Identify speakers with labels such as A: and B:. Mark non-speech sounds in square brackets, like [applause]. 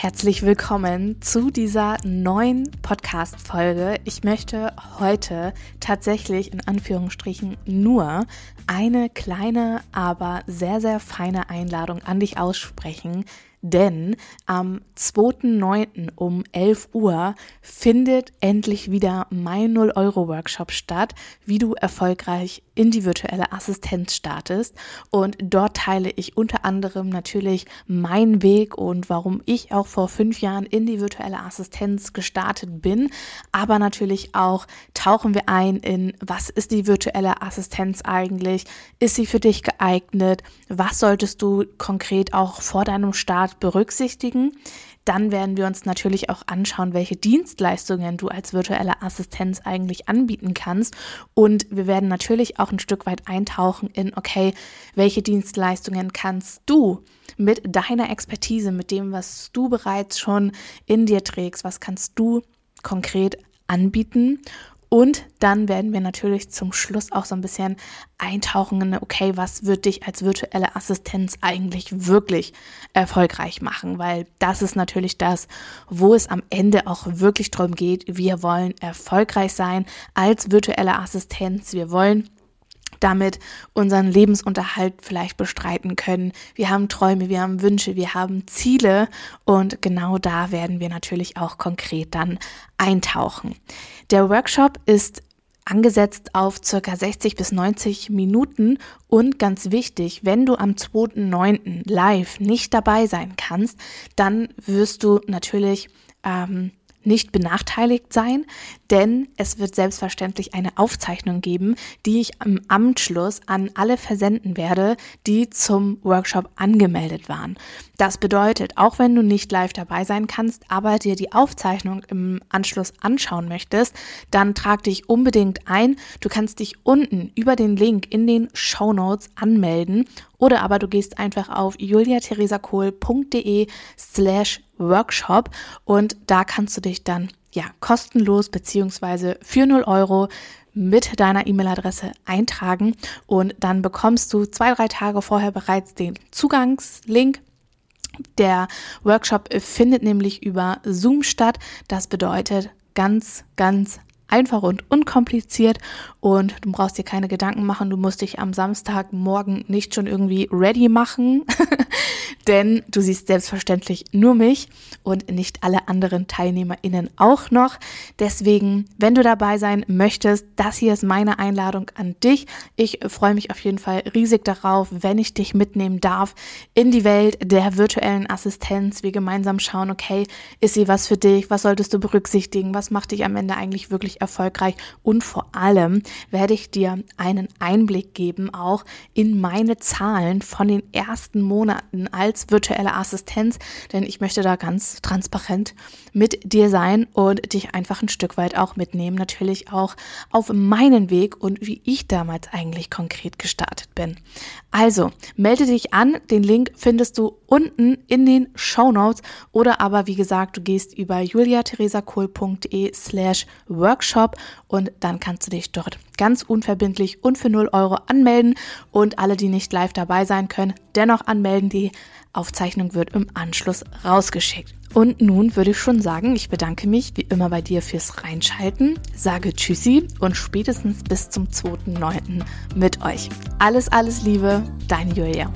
A: Herzlich willkommen zu dieser neuen Podcast-Folge. Ich möchte heute tatsächlich in Anführungsstrichen nur eine kleine, aber sehr, sehr feine Einladung an dich aussprechen, denn am 2.9. um 11 Uhr findet endlich wieder mein 0-Euro-Workshop statt, wie du erfolgreich in die virtuelle Assistenz startest. Und dort teile ich unter anderem natürlich meinen Weg und warum ich auch vor fünf Jahren in die virtuelle Assistenz gestartet bin. Aber natürlich auch tauchen wir ein in, was ist die virtuelle Assistenz eigentlich? Ist sie für dich geeignet? Was solltest du konkret auch vor deinem Start berücksichtigen? Dann werden wir uns natürlich auch anschauen, welche Dienstleistungen du als virtuelle Assistenz eigentlich anbieten kannst. Und wir werden natürlich auch ein Stück weit eintauchen in, okay, welche Dienstleistungen kannst du mit deiner Expertise, mit dem, was du bereits schon in dir trägst, was kannst du konkret anbieten und dann werden wir natürlich zum Schluss auch so ein bisschen eintauchen in, okay, was wird dich als virtuelle Assistenz eigentlich wirklich erfolgreich machen? Weil das ist natürlich das, wo es am Ende auch wirklich darum geht. Wir wollen erfolgreich sein als virtuelle Assistenz. Wir wollen damit unseren Lebensunterhalt vielleicht bestreiten können. Wir haben Träume, wir haben Wünsche, wir haben Ziele und genau da werden wir natürlich auch konkret dann eintauchen. Der Workshop ist angesetzt auf circa 60 bis 90 Minuten und ganz wichtig, wenn du am 2.9. live nicht dabei sein kannst, dann wirst du natürlich ähm, nicht benachteiligt sein, denn es wird selbstverständlich eine Aufzeichnung geben, die ich am Amtsschluss an alle versenden werde, die zum Workshop angemeldet waren. Das bedeutet, auch wenn du nicht live dabei sein kannst, aber dir die Aufzeichnung im Anschluss anschauen möchtest, dann trag dich unbedingt ein. Du kannst dich unten über den Link in den Show Notes anmelden oder aber du gehst einfach auf juliatheresakohl.de slash Workshop und da kannst du dich dann ja kostenlos beziehungsweise für 0 Euro mit deiner E-Mail-Adresse eintragen und dann bekommst du zwei, drei Tage vorher bereits den Zugangslink der Workshop findet nämlich über Zoom statt. Das bedeutet ganz, ganz einfach und unkompliziert und du brauchst dir keine Gedanken machen, du musst dich am Samstagmorgen nicht schon irgendwie ready machen, [laughs] denn du siehst selbstverständlich nur mich und nicht alle anderen TeilnehmerInnen auch noch. Deswegen, wenn du dabei sein möchtest, das hier ist meine Einladung an dich. Ich freue mich auf jeden Fall riesig darauf, wenn ich dich mitnehmen darf in die Welt der virtuellen Assistenz. Wir gemeinsam schauen, okay, ist sie was für dich? Was solltest du berücksichtigen? Was macht dich am Ende eigentlich wirklich erfolgreich? Und vor allem werde ich dir einen Einblick geben, auch in meine Zahlen von den ersten Monaten als virtuelle Assistenz, denn ich möchte da ganz transparent mit dir sein und dich einfach ein Stück weit auch mitnehmen, natürlich auch auf meinen Weg und wie ich damals eigentlich konkret gestartet bin. Also, melde dich an, den Link findest du unten in den Show Notes oder aber wie gesagt, du gehst über juliatheresakohl.de slash workshop und dann kannst du dich dort ganz unverbindlich und für 0 Euro anmelden und alle, die nicht live dabei sein können, dennoch anmelden. Die Aufzeichnung wird im Anschluss rausgeschickt. Und nun würde ich schon sagen, ich bedanke mich wie immer bei dir fürs Reinschalten, sage Tschüssi und spätestens bis zum 2.9. mit euch. Alles, alles Liebe, dein Julia.